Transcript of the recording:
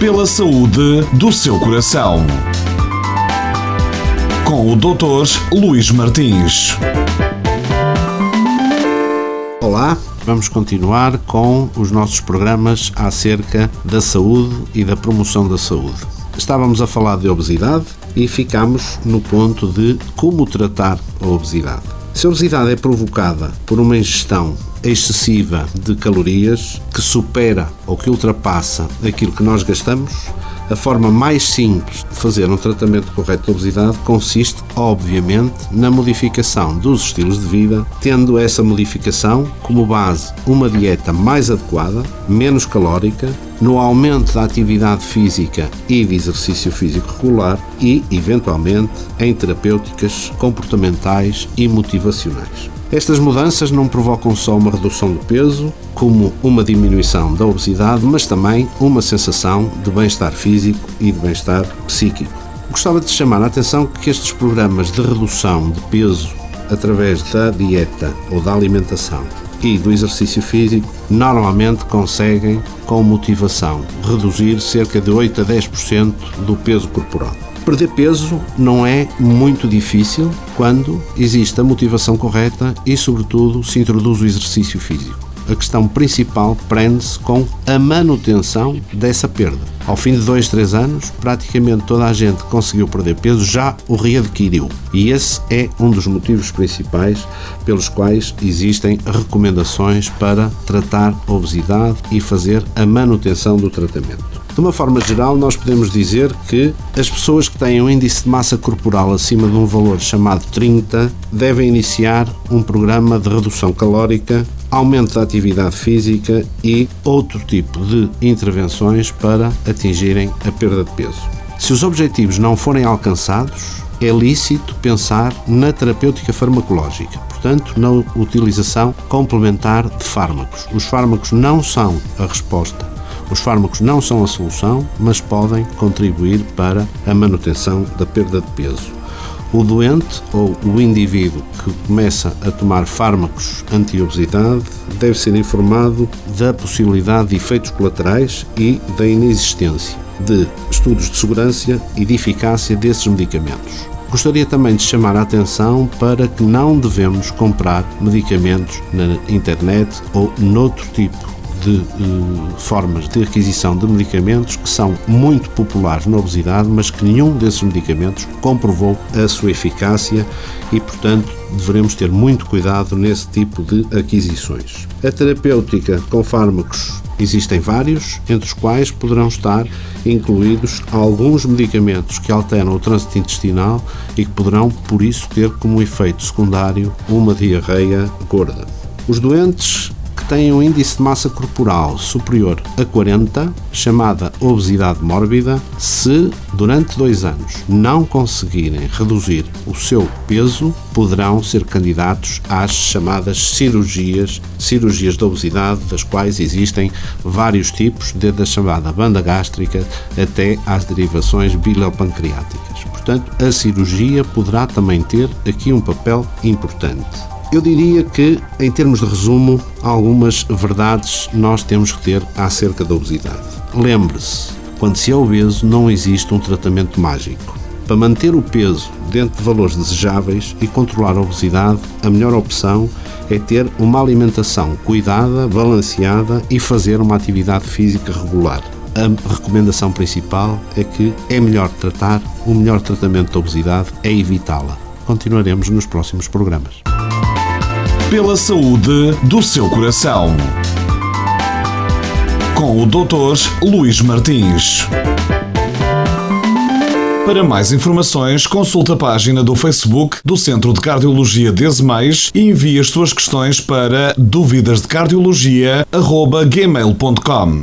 Pela saúde do seu coração. Com o Dr. Luís Martins. Olá, vamos continuar com os nossos programas acerca da saúde e da promoção da saúde. Estávamos a falar de obesidade e ficamos no ponto de como tratar a obesidade. Se a obesidade é provocada por uma ingestão excessiva de calorias que supera ou que ultrapassa aquilo que nós gastamos, a forma mais simples de fazer um tratamento correto de obesidade consiste, obviamente, na modificação dos estilos de vida, tendo essa modificação como base uma dieta mais adequada, menos calórica, no aumento da atividade física e de exercício físico regular e, eventualmente, em terapêuticas comportamentais e motivacionais. Estas mudanças não provocam só uma redução do peso, como uma diminuição da obesidade, mas também uma sensação de bem-estar físico e de bem-estar psíquico. Gostava de chamar a atenção que estes programas de redução de peso através da dieta ou da alimentação e do exercício físico normalmente conseguem, com motivação, reduzir cerca de 8 a 10% do peso corporal. Perder peso não é muito difícil quando existe a motivação correta e, sobretudo, se introduz o exercício físico. A questão principal prende-se com a manutenção dessa perda. Ao fim de dois, três anos, praticamente toda a gente que conseguiu perder peso já o readquiriu. E esse é um dos motivos principais pelos quais existem recomendações para tratar a obesidade e fazer a manutenção do tratamento. De uma forma geral, nós podemos dizer que as pessoas que têm um índice de massa corporal acima de um valor chamado 30 devem iniciar um programa de redução calórica, aumento da atividade física e outro tipo de intervenções para atingirem a perda de peso. Se os objetivos não forem alcançados, é lícito pensar na terapêutica farmacológica, portanto, na utilização complementar de fármacos. Os fármacos não são a resposta os fármacos não são a solução, mas podem contribuir para a manutenção da perda de peso. O doente ou o indivíduo que começa a tomar fármacos anti-obesidade deve ser informado da possibilidade de efeitos colaterais e da inexistência de estudos de segurança e de eficácia desses medicamentos. Gostaria também de chamar a atenção para que não devemos comprar medicamentos na internet ou noutro tipo de uh, formas de aquisição de medicamentos que são muito populares na obesidade, mas que nenhum desses medicamentos comprovou a sua eficácia e, portanto, devemos ter muito cuidado nesse tipo de aquisições. A terapêutica com fármacos existem vários, entre os quais poderão estar incluídos alguns medicamentos que alteram o trânsito intestinal e que poderão, por isso, ter como efeito secundário uma diarreia gorda. Os doentes que têm um índice de massa corporal superior a 40, chamada obesidade mórbida, se durante dois anos não conseguirem reduzir o seu peso, poderão ser candidatos às chamadas cirurgias, cirurgias de obesidade, das quais existem vários tipos, desde a chamada banda gástrica até às derivações bilopancreáticas. Portanto, a cirurgia poderá também ter aqui um papel importante. Eu diria que, em termos de resumo, algumas verdades nós temos que ter acerca da obesidade. Lembre-se, quando se é obeso, não existe um tratamento mágico. Para manter o peso dentro de valores desejáveis e controlar a obesidade, a melhor opção é ter uma alimentação cuidada, balanceada e fazer uma atividade física regular. A recomendação principal é que é melhor tratar, o melhor tratamento da obesidade é evitá-la. Continuaremos nos próximos programas pela saúde do seu coração. Com o Dr. Luís Martins. Para mais informações, consulte a página do Facebook do Centro de Cardiologia Desemais e envie as suas questões para dúvidasdecardiologia.gmail.com